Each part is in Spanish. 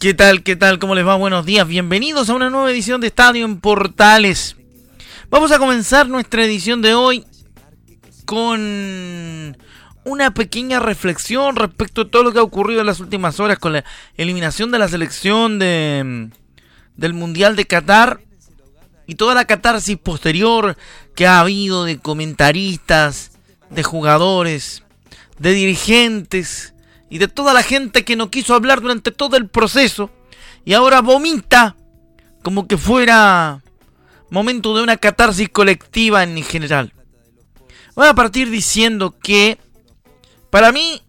¿Qué tal? ¿Qué tal? ¿Cómo les va? Buenos días. Bienvenidos a una nueva edición de Estadio en Portales. Vamos a comenzar nuestra edición de hoy con una pequeña reflexión respecto a todo lo que ha ocurrido en las últimas horas con la eliminación de la selección de, del Mundial de Qatar y toda la catarsis posterior que ha habido de comentaristas, de jugadores, de dirigentes y de toda la gente que no quiso hablar durante todo el proceso y ahora vomita como que fuera momento de una catarsis colectiva en general. Voy a partir diciendo que para mí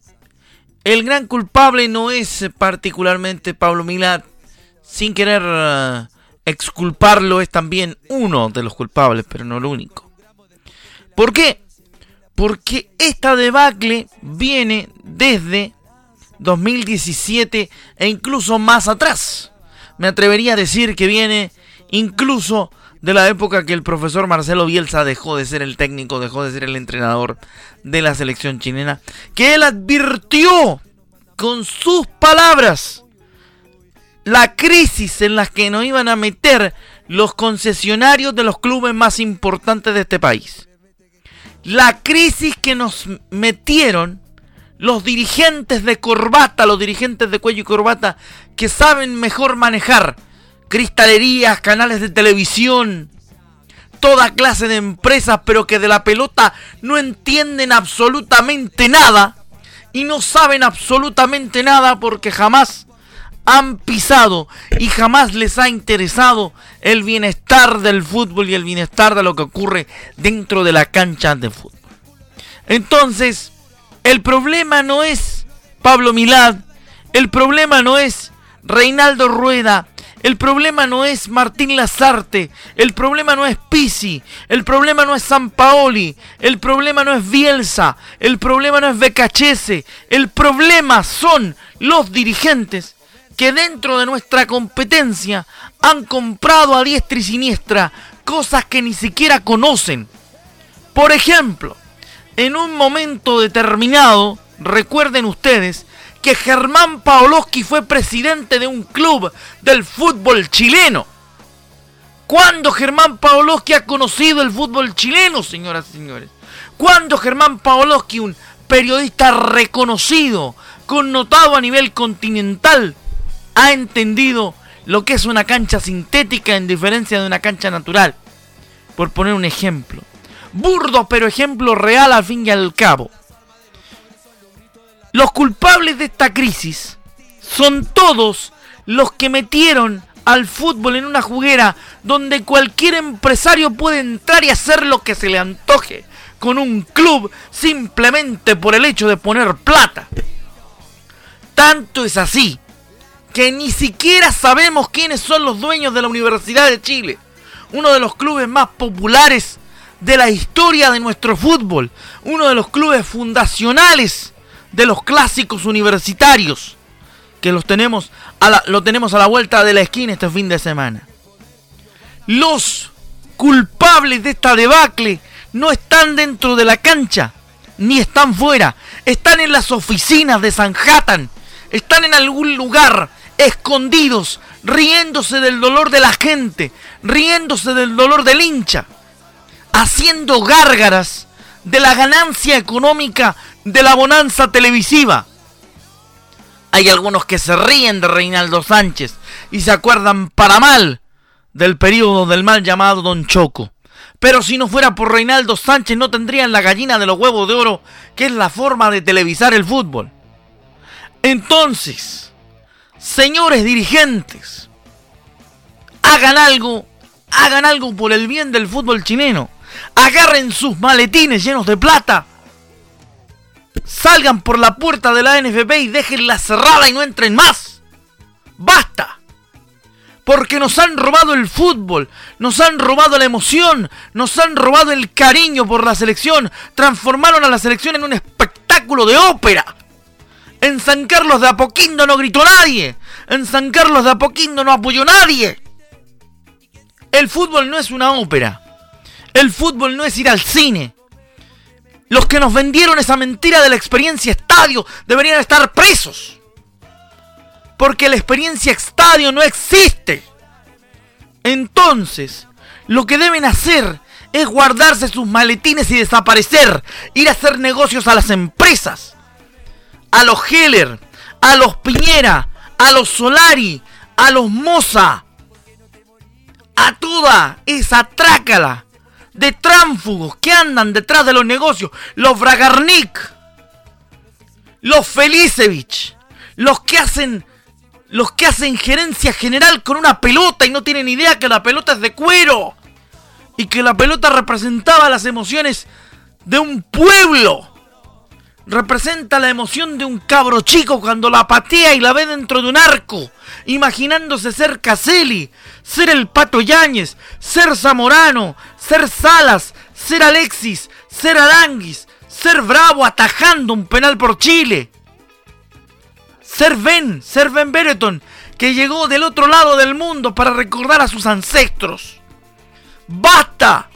el gran culpable no es particularmente Pablo Milad, sin querer uh, exculparlo es también uno de los culpables, pero no el único. ¿Por qué? Porque esta debacle viene desde 2017 e incluso más atrás. Me atrevería a decir que viene incluso de la época que el profesor Marcelo Bielsa dejó de ser el técnico, dejó de ser el entrenador de la selección chilena, que él advirtió con sus palabras la crisis en la que nos iban a meter los concesionarios de los clubes más importantes de este país. La crisis que nos metieron los dirigentes de corbata, los dirigentes de cuello y corbata, que saben mejor manejar cristalerías, canales de televisión, toda clase de empresas, pero que de la pelota no entienden absolutamente nada y no saben absolutamente nada porque jamás han pisado y jamás les ha interesado el bienestar del fútbol y el bienestar de lo que ocurre dentro de la cancha de fútbol. Entonces, el problema no es Pablo Milad, el problema no es Reinaldo Rueda, el problema no es Martín Lazarte, el problema no es Pisi, el problema no es San Paoli, el problema no es Bielsa, el problema no es Becachese, el problema son los dirigentes que dentro de nuestra competencia han comprado a diestra y siniestra cosas que ni siquiera conocen. Por ejemplo, en un momento determinado, recuerden ustedes, que Germán Paoloski fue presidente de un club del fútbol chileno. ¿Cuándo Germán Paoloski ha conocido el fútbol chileno, señoras y señores? ¿Cuándo Germán Paoloski, un periodista reconocido, connotado a nivel continental, ha entendido lo que es una cancha sintética en diferencia de una cancha natural? Por poner un ejemplo burdo pero ejemplo real al fin y al cabo. Los culpables de esta crisis son todos los que metieron al fútbol en una juguera donde cualquier empresario puede entrar y hacer lo que se le antoje con un club simplemente por el hecho de poner plata. Tanto es así que ni siquiera sabemos quiénes son los dueños de la Universidad de Chile, uno de los clubes más populares de la historia de nuestro fútbol, uno de los clubes fundacionales de los clásicos universitarios, que los tenemos a la, lo tenemos a la vuelta de la esquina este fin de semana. Los culpables de esta debacle no están dentro de la cancha, ni están fuera, están en las oficinas de Sanhattan, están en algún lugar escondidos, riéndose del dolor de la gente, riéndose del dolor del hincha haciendo gárgaras de la ganancia económica de la bonanza televisiva. Hay algunos que se ríen de Reinaldo Sánchez y se acuerdan para mal del periodo del mal llamado Don Choco. Pero si no fuera por Reinaldo Sánchez no tendrían la gallina de los huevos de oro, que es la forma de televisar el fútbol. Entonces, señores dirigentes, hagan algo, hagan algo por el bien del fútbol chileno agarren sus maletines llenos de plata, salgan por la puerta de la NFP y déjenla cerrada y no entren más. ¡Basta! Porque nos han robado el fútbol, nos han robado la emoción, nos han robado el cariño por la selección, transformaron a la selección en un espectáculo de ópera. En San Carlos de Apoquindo no gritó nadie, en San Carlos de Apoquindo no apoyó nadie. El fútbol no es una ópera, el fútbol no es ir al cine. Los que nos vendieron esa mentira de la experiencia estadio deberían estar presos. Porque la experiencia estadio no existe. Entonces, lo que deben hacer es guardarse sus maletines y desaparecer. Ir a hacer negocios a las empresas. A los Heller, a los Piñera, a los Solari, a los Moza. A toda esa trácala de tránfugos que andan detrás de los negocios, los Bragarnik, los Felicevich, los que hacen los que hacen gerencia general con una pelota y no tienen idea que la pelota es de cuero y que la pelota representaba las emociones de un pueblo. Representa la emoción de un cabro chico cuando la patea y la ve dentro de un arco, imaginándose ser Caselli, ser el Pato Yáñez, ser Zamorano, ser Salas, ser Alexis, ser Aranguis, ser Bravo atajando un penal por Chile. Ser Ben, ser Ben Bereton, que llegó del otro lado del mundo para recordar a sus ancestros. ¡Basta!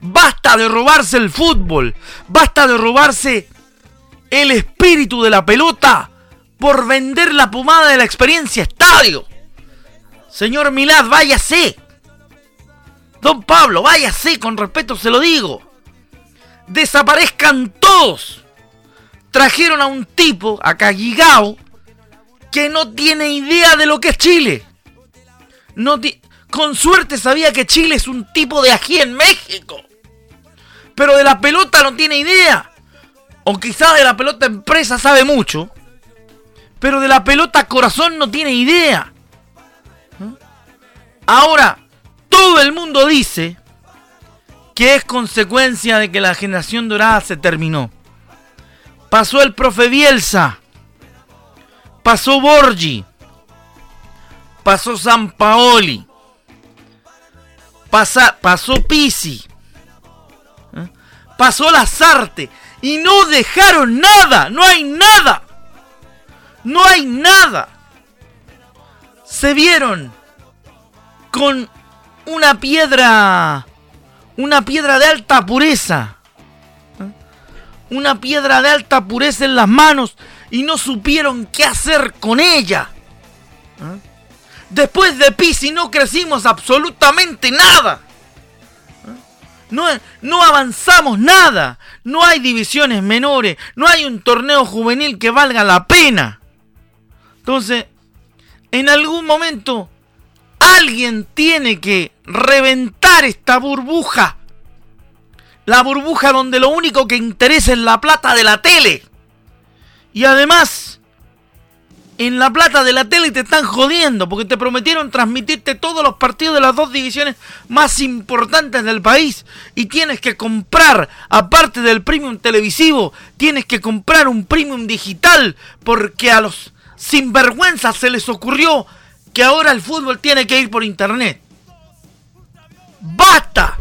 ¡Basta de robarse el fútbol! ¡Basta de robarse el espíritu de la pelota por vender la pomada de la experiencia estadio! Señor Milad, váyase. Don Pablo, váyase, con respeto se lo digo. Desaparezcan todos. Trajeron a un tipo, a Cagigao, que no tiene idea de lo que es Chile. No con suerte sabía que Chile es un tipo de ají en México. Pero de la pelota no tiene idea. O quizás de la pelota empresa sabe mucho. Pero de la pelota corazón no tiene idea. Ahora, todo el mundo dice que es consecuencia de que la generación dorada se terminó. Pasó el profe Bielsa. Pasó Borgi. Pasó San Paoli. pasó Pisi. ¿eh? Pasó Lazarte. Y no dejaron nada. No hay nada. No hay nada. Se vieron con una piedra, una piedra de alta pureza, ¿eh? una piedra de alta pureza en las manos y no supieron qué hacer con ella. ¿eh? Después de Pisi no crecimos absolutamente nada. No, no, avanzamos nada. No hay divisiones menores. No hay un torneo juvenil que valga la pena. Entonces, en algún momento Alguien tiene que reventar esta burbuja. La burbuja donde lo único que interesa es la plata de la tele. Y además, en la plata de la tele te están jodiendo porque te prometieron transmitirte todos los partidos de las dos divisiones más importantes del país. Y tienes que comprar, aparte del premium televisivo, tienes que comprar un premium digital porque a los sinvergüenzas se les ocurrió que ahora el fútbol tiene que ir por internet. ¡Basta!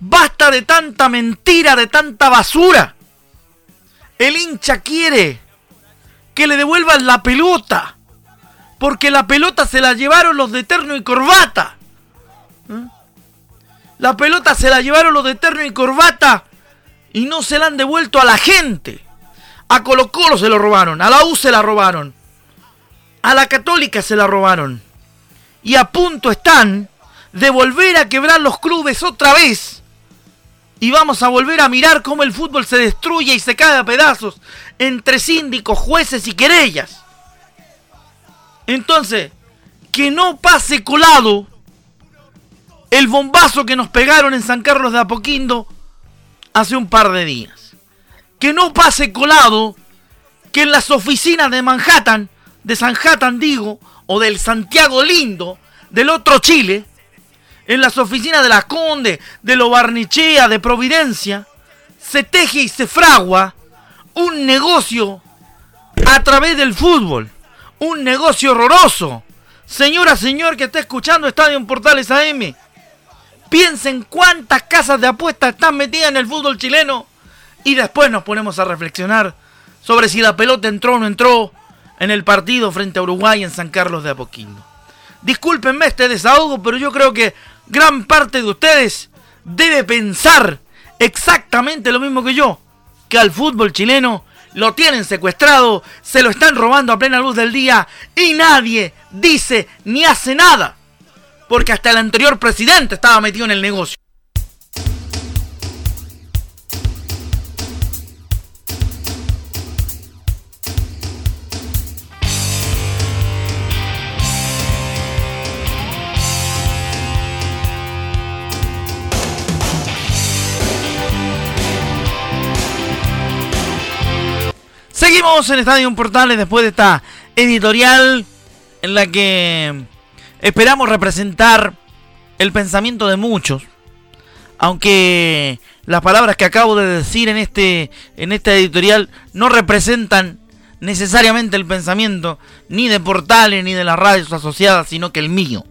¡Basta de tanta mentira, de tanta basura! El hincha quiere que le devuelvan la pelota. Porque la pelota se la llevaron los de terno y corbata. ¿Eh? La pelota se la llevaron los de terno y corbata y no se la han devuelto a la gente. A Colo Colo se lo robaron, a la U se la robaron, a la católica se la robaron. Y a punto están de volver a quebrar los clubes otra vez. Y vamos a volver a mirar cómo el fútbol se destruye y se cae a pedazos entre síndicos, jueces y querellas. Entonces, que no pase colado el bombazo que nos pegaron en San Carlos de Apoquindo hace un par de días. Que no pase colado que en las oficinas de Manhattan de Sanhattan, digo, o del Santiago Lindo, del otro Chile, en las oficinas de la Conde, de Lo Barnichea, de Providencia, se teje y se fragua un negocio a través del fútbol. Un negocio horroroso. Señora, señor que está escuchando Estadio en Portales AM. Piensen cuántas casas de apuestas están metidas en el fútbol chileno. Y después nos ponemos a reflexionar sobre si la pelota entró o no entró en el partido frente a Uruguay en San Carlos de Apoquindo. Discúlpenme este desahogo, pero yo creo que gran parte de ustedes debe pensar exactamente lo mismo que yo, que al fútbol chileno lo tienen secuestrado, se lo están robando a plena luz del día y nadie dice ni hace nada, porque hasta el anterior presidente estaba metido en el negocio. Seguimos en Estadio Portales después de esta editorial en la que esperamos representar el pensamiento de muchos. Aunque las palabras que acabo de decir en este en esta editorial no representan necesariamente el pensamiento ni de Portales ni de las radios asociadas, sino que el mío,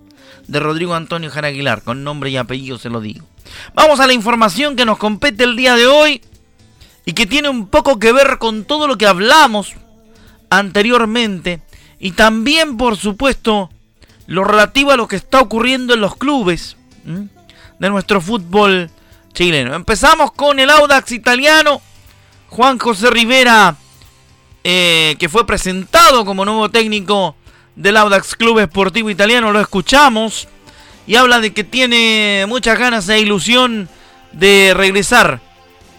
de Rodrigo Antonio Jaraguilar, con nombre y apellido se lo digo. Vamos a la información que nos compete el día de hoy y que tiene un poco que ver con todo lo que hablamos anteriormente y también por supuesto lo relativo a lo que está ocurriendo en los clubes de nuestro fútbol chileno. Empezamos con el Audax italiano, Juan José Rivera, eh, que fue presentado como nuevo técnico del Audax Club Esportivo Italiano, lo escuchamos y habla de que tiene muchas ganas e ilusión de regresar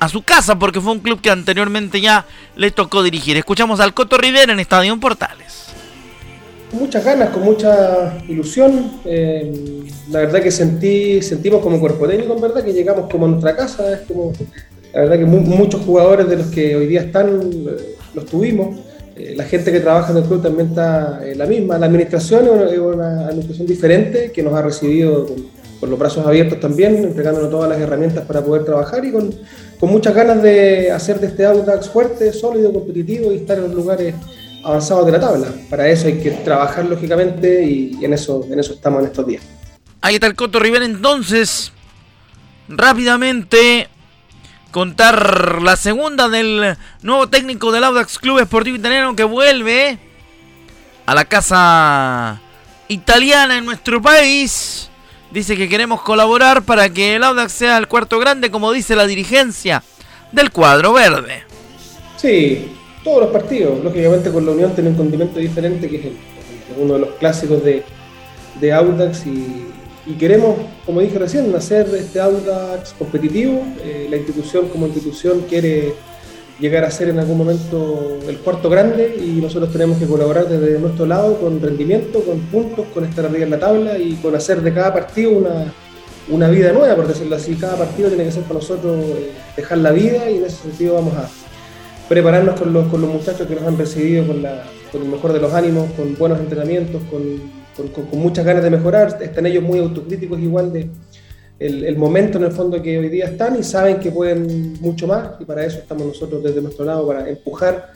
a su casa porque fue un club que anteriormente ya le tocó dirigir. Escuchamos al Coto Rivera en Estadio Portales. Muchas ganas, con mucha ilusión. Eh, la verdad que sentí, sentimos como cuerpo técnico, en verdad, que llegamos como a nuestra casa. Es como, la verdad que muchos jugadores de los que hoy día están eh, los tuvimos. Eh, la gente que trabaja en el club también está la misma. La administración es una, administración diferente que nos ha recibido con, con los brazos abiertos también, entregándonos todas las herramientas para poder trabajar y con con muchas ganas de hacer de este Audax fuerte, sólido, competitivo y estar en los lugares avanzados de la tabla. Para eso hay que trabajar lógicamente y, en, eso, en eso estamos en estos días. Ahí está el Coto Rivera entonces. Rápidamente contar la segunda del nuevo técnico del Audax Club Esportivo Italiano que vuelve a la casa italiana en nuestro país. Dice que queremos colaborar para que el Audax sea el cuarto grande, como dice la dirigencia del cuadro verde. Sí, todos los partidos. Lógicamente con la Unión tiene un condimento diferente, que es uno de los clásicos de, Audax. Y, queremos, como dije recién, hacer este Audax competitivo. Eh, la institución como institución quiere llegar a ser en algún momento el cuarto grande y nosotros tenemos que colaborar desde nuestro lado con rendimiento, con puntos, con estar arriba en la tabla y con hacer de cada partido una, una vida nueva, por decirlo así. Cada partido tiene que ser para nosotros eh, dejar la vida y en ese sentido vamos a prepararnos con los, con los muchachos que nos han recibido con, la, con el mejor de los ánimos, con buenos entrenamientos, con, con, con muchas ganas de mejorar. Están ellos muy autocríticos igual de el, momento en el fondo que hoy día están y saben que pueden mucho más y para eso estamos nosotros desde nuestro lado para empujar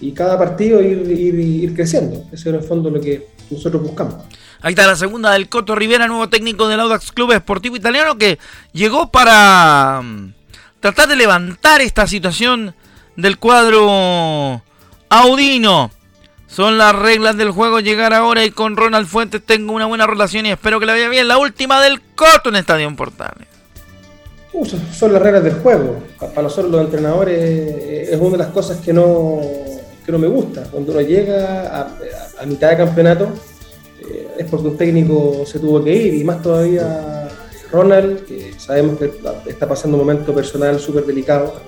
y cada partido ir, ir, creciendo. Eso es en el fondo lo que nosotros buscamos. Ahí está la segunda del Coto Rivera, nuevo técnico del Audax Club Esportivo Italiano que llegó para mm, tratar de levantar esta situación del cuadro Audino. Son las reglas del juego llegar ahora y con Ronald Fuentes tengo una buena relación y espero que le vaya bien. La última del Coto en Estadio Portales. son las reglas del juego. Para nosotros los entrenadores eh, es una de las cosas que no, que no me gusta. Cuando uno llega a, mitad de campeonato eh, es porque un técnico se tuvo que ir y más todavía Ronald, que sabemos que está pasando un momento personal súper delicado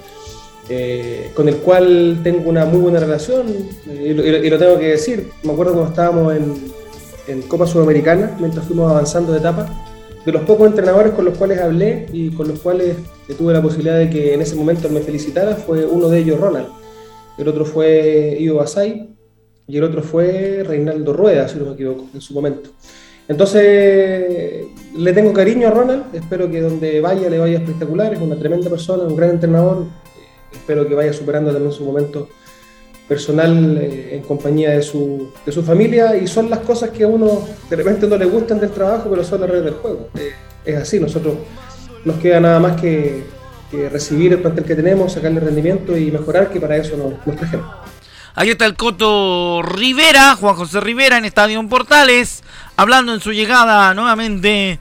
eh, con el cual tengo una muy buena relación y, lo, tengo que decir. Me acuerdo cuando estábamos en, Copa Sudamericana, mientras fuimos avanzando de etapa, de los pocos entrenadores con los cuales hablé y con los cuales tuve la posibilidad de que en ese momento me felicitara, fue uno de ellos Ronald. El otro fue Ivo Basay y el otro fue Reinaldo Rueda, si no me equivoco, en su momento. Entonces, le tengo cariño a Ronald, espero que donde vaya le vaya espectacular, es una tremenda persona, un gran entrenador, espero que vaya superando también su momento personal eh, en compañía de su, de su familia y son las cosas que a uno de repente no le gustan del trabajo, pero son las redes del juego. Eh, es así, nosotros nos queda nada más que, recibir el plantel que tenemos, sacarle rendimiento y mejorar, que para eso nos, nos trajemos. Ahí está el Coto Rivera, Juan José Rivera en Estadio Portales, hablando en su llegada nuevamente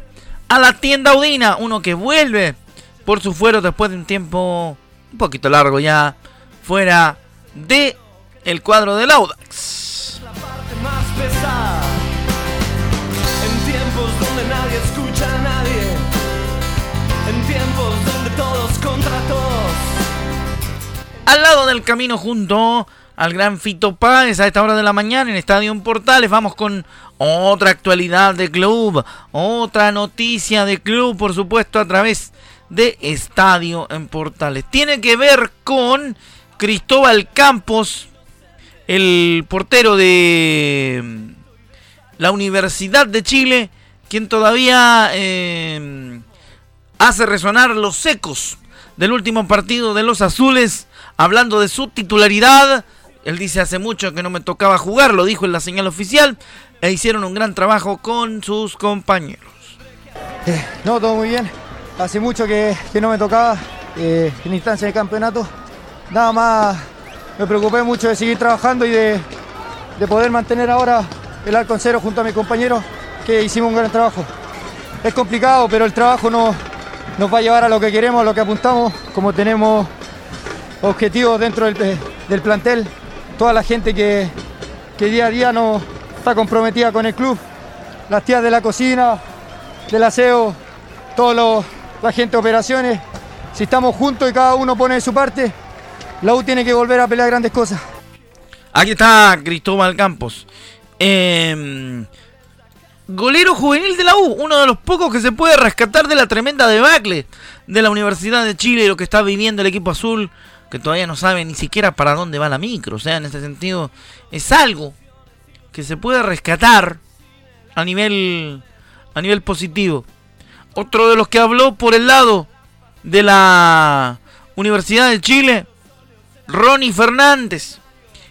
a la tienda Audina, uno que vuelve por su fuero después de un tiempo un poquito largo ya fuera de el cuadro del Audax. La parte más pesada, en tiempos donde nadie escucha a nadie, en tiempos donde todos contra todos. Al lado del camino junto al gran Fito Páez a esta hora de la mañana en Estadio Portales. Vamos con otra actualidad de club, otra noticia de club, por supuesto, a través de Estadio en Portales. Tiene que ver con Cristóbal Campos, el portero de mm, la Universidad de Chile, quien todavía eh, hace resonar los ecos del último partido de los azules, hablando de su titularidad. Él dice hace mucho que no me tocaba jugar, lo dijo en la señal oficial, e hicieron un gran trabajo con sus compañeros. Eh, no, todo muy bien. Hace mucho que, no me tocaba eh, en instancia de campeonato. Nada más me preocupé mucho de seguir trabajando y de, poder mantener ahora el arco en cero junto a mis compañeros, que hicimos un gran trabajo. Es complicado, pero el trabajo nos, nos va a llevar a lo que queremos, a lo que apuntamos, como tenemos objetivos dentro del, plantel, toda la gente que, día a día no está comprometida con el club, las tías de la cocina, del aseo, toda la gente de operaciones, si estamos juntos y cada uno pone su parte, la U tiene que volver a pelear grandes cosas. Aquí está Cristóbal Campos. Em, golero juvenil de la U, uno de los pocos que se puede rescatar de la tremenda debacle de la Universidad de Chile y lo que está viviendo el equipo azul, que todavía no sabe ni siquiera para dónde va la micro. O sea, en ese sentido, es algo que se puede rescatar a nivel, a nivel positivo. Otro de los que habló por el lado de la Universidad de Chile Ronnie Fernández,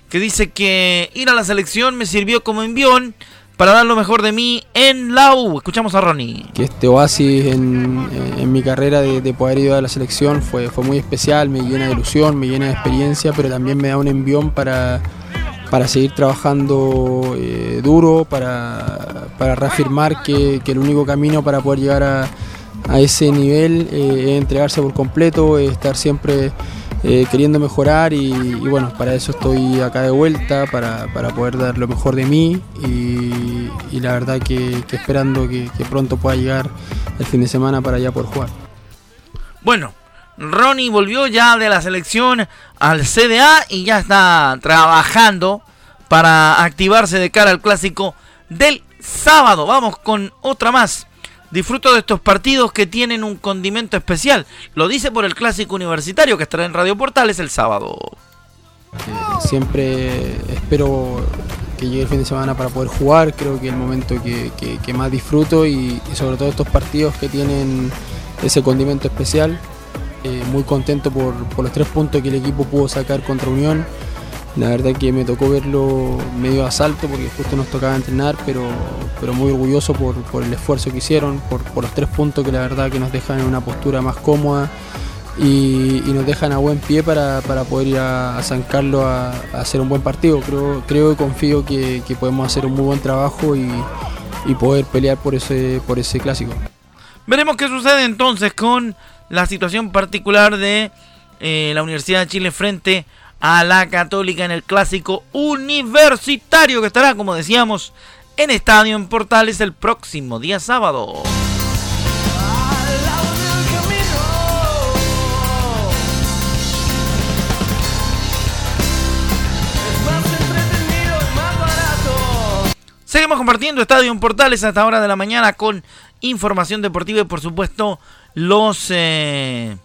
que dice que ir a la selección me sirvió como envión para dar lo mejor de mí en la U. Escuchamos a Ronnie. Que este oasis en, mi carrera de, poder ir a la selección fue, fue muy especial, me llena de ilusión, me llena de experiencia, pero también me da un envión para, para seguir trabajando eh, duro, para, reafirmar que, el único camino para poder llegar a, ese nivel eh, es entregarse por completo, es estar siempre eh, queriendo mejorar y, bueno, para eso estoy acá de vuelta, para, poder dar lo mejor de mí y, la verdad que, esperando que, pronto pueda llegar el fin de semana para ya poder jugar. Bueno, Ronnie volvió ya de la selección al CDA y ya está trabajando para activarse de cara al clásico del sábado. Vamos con otra más. Disfruto de estos partidos que tienen un condimento especial. Lo dice por el clásico universitario que estará en Radio Portales el sábado. Siempre espero que llegue el fin de semana para poder jugar. Creo que es el momento que, más disfruto y, sobre todo estos partidos que tienen ese condimento especial. Eh, muy contento por, los tres puntos que el equipo pudo sacar contra Unión la verdad que me tocó verlo medio asalto porque justo nos tocaba entrenar, pero, pero muy orgulloso por, el esfuerzo que hicieron, por, los tres puntos que la verdad que nos dejan en una postura más cómoda y, nos dejan a buen pie para, poder ir a, San Carlos a, hacer un buen partido. Creo, creo y confío que, podemos hacer un muy buen trabajo y, poder pelear por ese, por ese clásico. Veremos qué sucede entonces con la situación particular de eh, la Universidad de Chile frente a a la Católica en el clásico universitario que estará, como decíamos, en Estadio en Portales el próximo día sábado. Seguimos compartiendo Estadio en Portales hasta hora de la mañana con información deportiva y por supuesto los eh,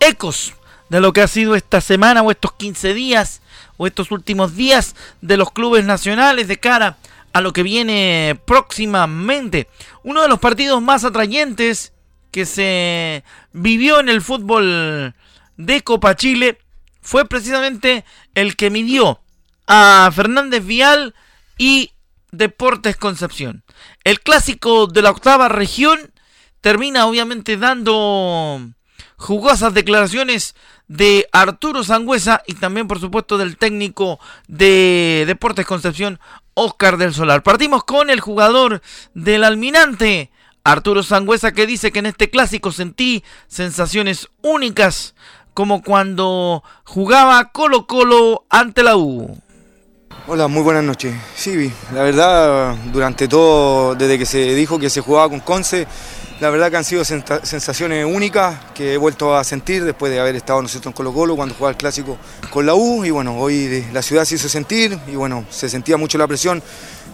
ecos de lo que ha sido esta semana o estos 15 días o estos últimos días de los clubes nacionales de cara a lo que viene próximamente. Uno de los partidos más atrayentes que se vivió en el fútbol de Copa Chile fue precisamente el que midió a Fernández Vial y Deportes Concepción. El clásico de la octava región termina obviamente dando jugosas declaraciones de Arturo Sangüesa y también por supuesto del técnico de Deportes Concepción, Oscar del Solar. Partimos con el jugador del Almirante, Arturo Sangüesa, que dice que en este clásico sentí sensaciones únicas como cuando jugaba Colo Colo ante la U. Hola, muy buenas noches. Sí, la verdad, durante todo, desde que se dijo que se jugaba con Conce, la verdad que han sido sensaciones únicas que he vuelto a sentir después de haber estado nosotros en Colo Colo cuando jugaba el clásico con la U y bueno, hoy la ciudad se hizo sentir y bueno, se sentía mucho la presión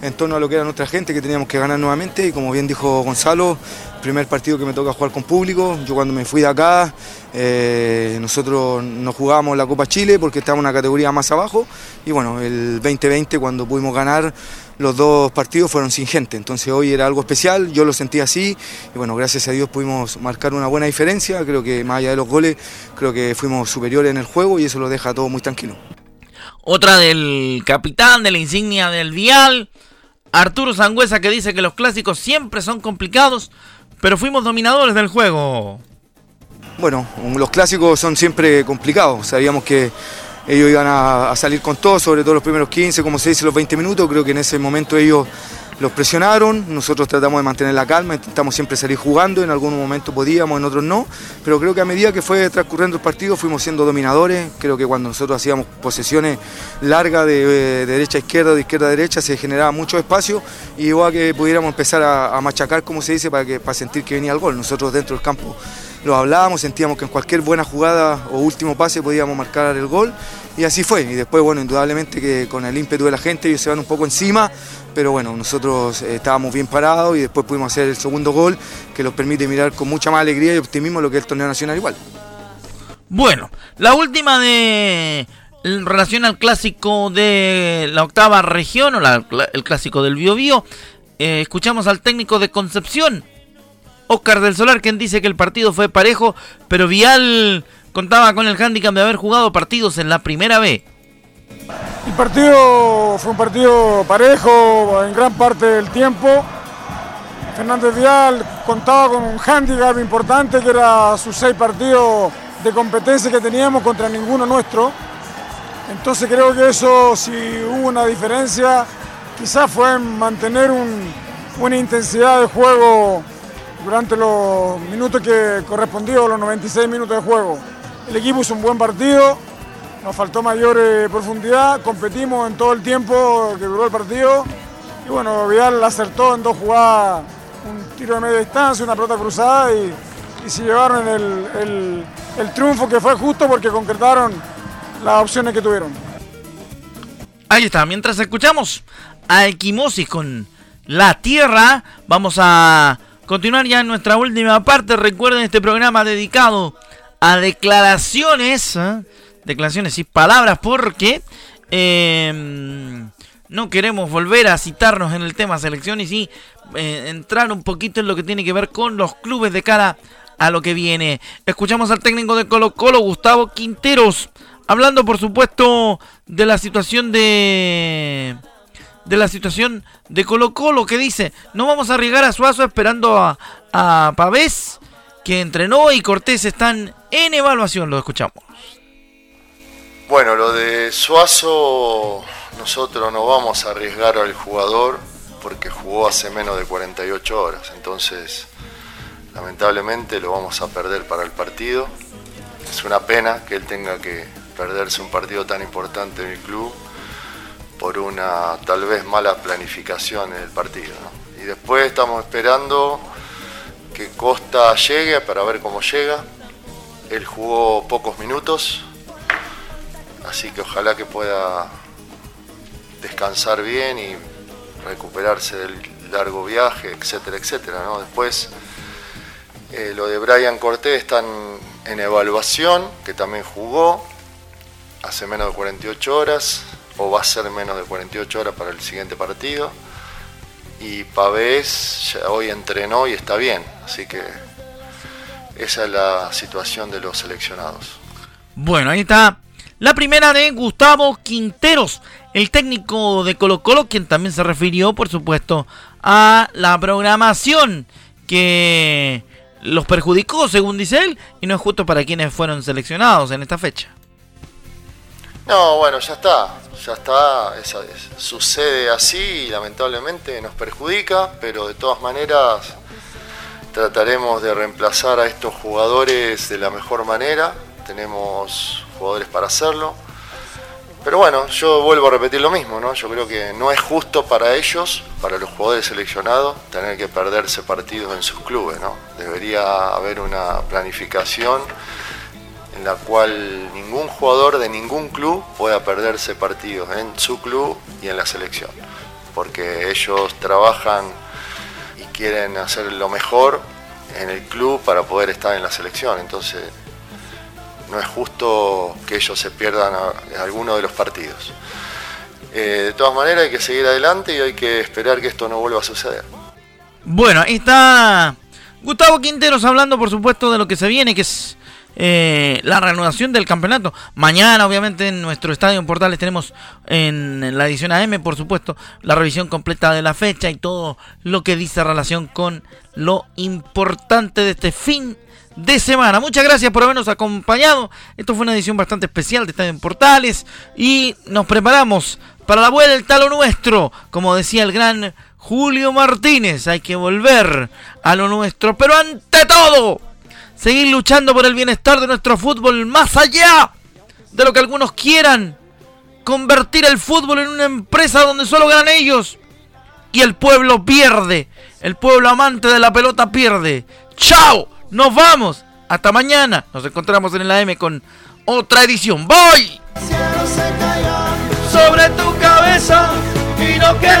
en torno a lo que era nuestra gente, que teníamos que ganar nuevamente. Y como bien dijo Gonzalo, primer partido que me toca jugar con público, yo cuando me fui de acá, eh, nosotros nos jugábamos la Copa Chile porque estábamos una categoría más abajo. Y bueno, el 2020 cuando pudimos ganar los dos partidos fueron sin gente, entonces hoy era algo especial, yo lo sentí así. Y bueno, gracias a Dios pudimos marcar una buena diferencia, creo que más allá de los goles, creo que fuimos superiores en el juego y eso lo deja todo muy tranquilo. Otra del capitán, de la insignia del Vial, Arturo Sangüesa que dice que los clásicos siempre son complicados, pero fuimos dominadores del juego. Bueno, los clásicos son siempre complicados, sabíamos que ellos iban a, salir con todo, sobre todo los primeros 15, como se dice, los 20 minutos, creo que en ese momento ellos los presionaron, nosotros tratamos de mantener la calma, intentamos siempre salir jugando, en algún momento podíamos, en otros no, pero creo que a medida que fue transcurriendo el partido fuimos siendo dominadores, creo que cuando nosotros hacíamos posesiones largas de, derecha a izquierda, de izquierda a derecha, se generaba mucho espacio y igual a que pudiéramos empezar a, machacar, como se dice, para, que, para sentir que venía el gol. Nosotros dentro del campo lo hablábamos, sentíamos que en cualquier buena jugada o último pase podíamos marcar el gol y así fue. Y después, bueno, indudablemente que con el ímpetu de la gente ellos se van un poco encima, pero bueno, nosotros eh, estábamos bien parados y después pudimos hacer el segundo gol que nos permite mirar con mucha más alegría y optimismo lo que es el torneo nacional igual. Bueno, la última de en relación al clásico de la octava región o el clásico del Biobío, eh, escuchamos al técnico de Concepción, Oscar del Solar, quien dice que el partido fue parejo, pero Vial contaba con el hándicap de haber jugado partidos en la primera B. El partido fue un partido parejo en gran parte del tiempo. Fernández Vial contaba con un hándicap importante que era sus seis partidos de competencia que teníamos contra ninguno nuestro. Entonces creo que eso si hubo una diferencia, quizás fue en mantener una intensidad de juego durante los minutos que correspondió, los 96 minutos de juego. El equipo hizo un buen partido, nos faltó mayor eh, profundidad, competimos en todo el tiempo que duró el partido y bueno, Vidal acertó en dos jugadas, un tiro de media distancia, una pelota cruzada y, se llevaron el, triunfo que fue justo porque concretaron las opciones que tuvieron. Ahí está, mientras escuchamos a Equimosis con La Tierra, vamos a continuar ya en nuestra última parte. Recuerden este programa dedicado a declaraciones, ¿eh? declaraciones y palabras, porque em, no queremos volver a citarnos en el tema selecciones y eh, entrar un poquito en lo que tiene que ver con los clubes de cara a lo que viene. Escuchamos al técnico de Colo Colo, Gustavo Quinteros, hablando por supuesto de la situación de de la situación de Colo Colo que dice, no vamos a arriesgar a Suazo esperando a, a Pavés que entrenó y Cortés están en evaluación, lo escuchamos. Bueno, lo de Suazo, nosotros no vamos a arriesgar al jugador porque jugó hace menos de 48 horas, entonces lamentablemente lo vamos a perder para el partido. Es una pena que él tenga que perderse un partido tan importante en el club por una tal vez mala planificación en el partido. Y después estamos esperando que Costa llegue para ver cómo llega. Él jugó pocos minutos, así que ojalá que pueda descansar bien y recuperarse del largo viaje, etcétera, etcétera. Después eh, lo de Brian Cortés están en evaluación, que también jugó hace menos de 48 horas o va a ser menos de 48 horas para el siguiente partido. Y Pavés hoy entrenó y está bien, así que esa es la situación de los seleccionados. Bueno, ahí está La primera de Gustavo Quinteros, el técnico de Colo Colo, quien también se refirió, por supuesto, a la programación que los perjudicó, según dice él, y no es justo para quienes fueron seleccionados en esta fecha. No, bueno, ya está, ya está, sucede así y lamentablemente nos perjudica, pero de todas maneras trataremos de reemplazar a estos jugadores de la mejor manera, tenemos jugadores para hacerlo. Pero bueno, yo vuelvo a repetir lo mismo, ¿no? Yo creo que no es justo para ellos, para los jugadores seleccionados, tener que perderse partidos en sus clubes, ¿no? Debería haber una planificación en la cual ningún jugador de ningún club pueda perderse partidos en su club y en la selección, porque ellos trabajan y quieren hacer lo mejor en el club para poder estar en la selección, entonces no es justo que ellos se pierdan alguno de los partidos. Eh, de todas maneras hay que seguir adelante y hay que esperar que esto no vuelva a suceder. Bueno, ahí está Gustavo Quinteros hablando por supuesto de lo que se viene, que es eh, la reanudación del campeonato. Mañana, obviamente, en nuestro estadio en Portales tenemos en la edición AM, por supuesto, la revisión completa de la fecha y todo lo que dice relación con lo importante de este fin de semana. Muchas gracias por habernos acompañado. Esto fue una edición bastante especial de Estadio en Portales y nos preparamos para la vuelta a lo nuestro. Como decía el gran Julio Martínez, hay que volver a lo nuestro. Pero ante todo, seguir luchando por el bienestar de nuestro fútbol más allá de lo que algunos quieran. Convertir el fútbol en una empresa donde solo ganan ellos y el pueblo pierde. El pueblo amante de la pelota pierde. ¡Chao! Nos vamos. Hasta mañana. Nos encontramos en el AM con otra edición. ¡Voy! sobre tu cabeza y no quede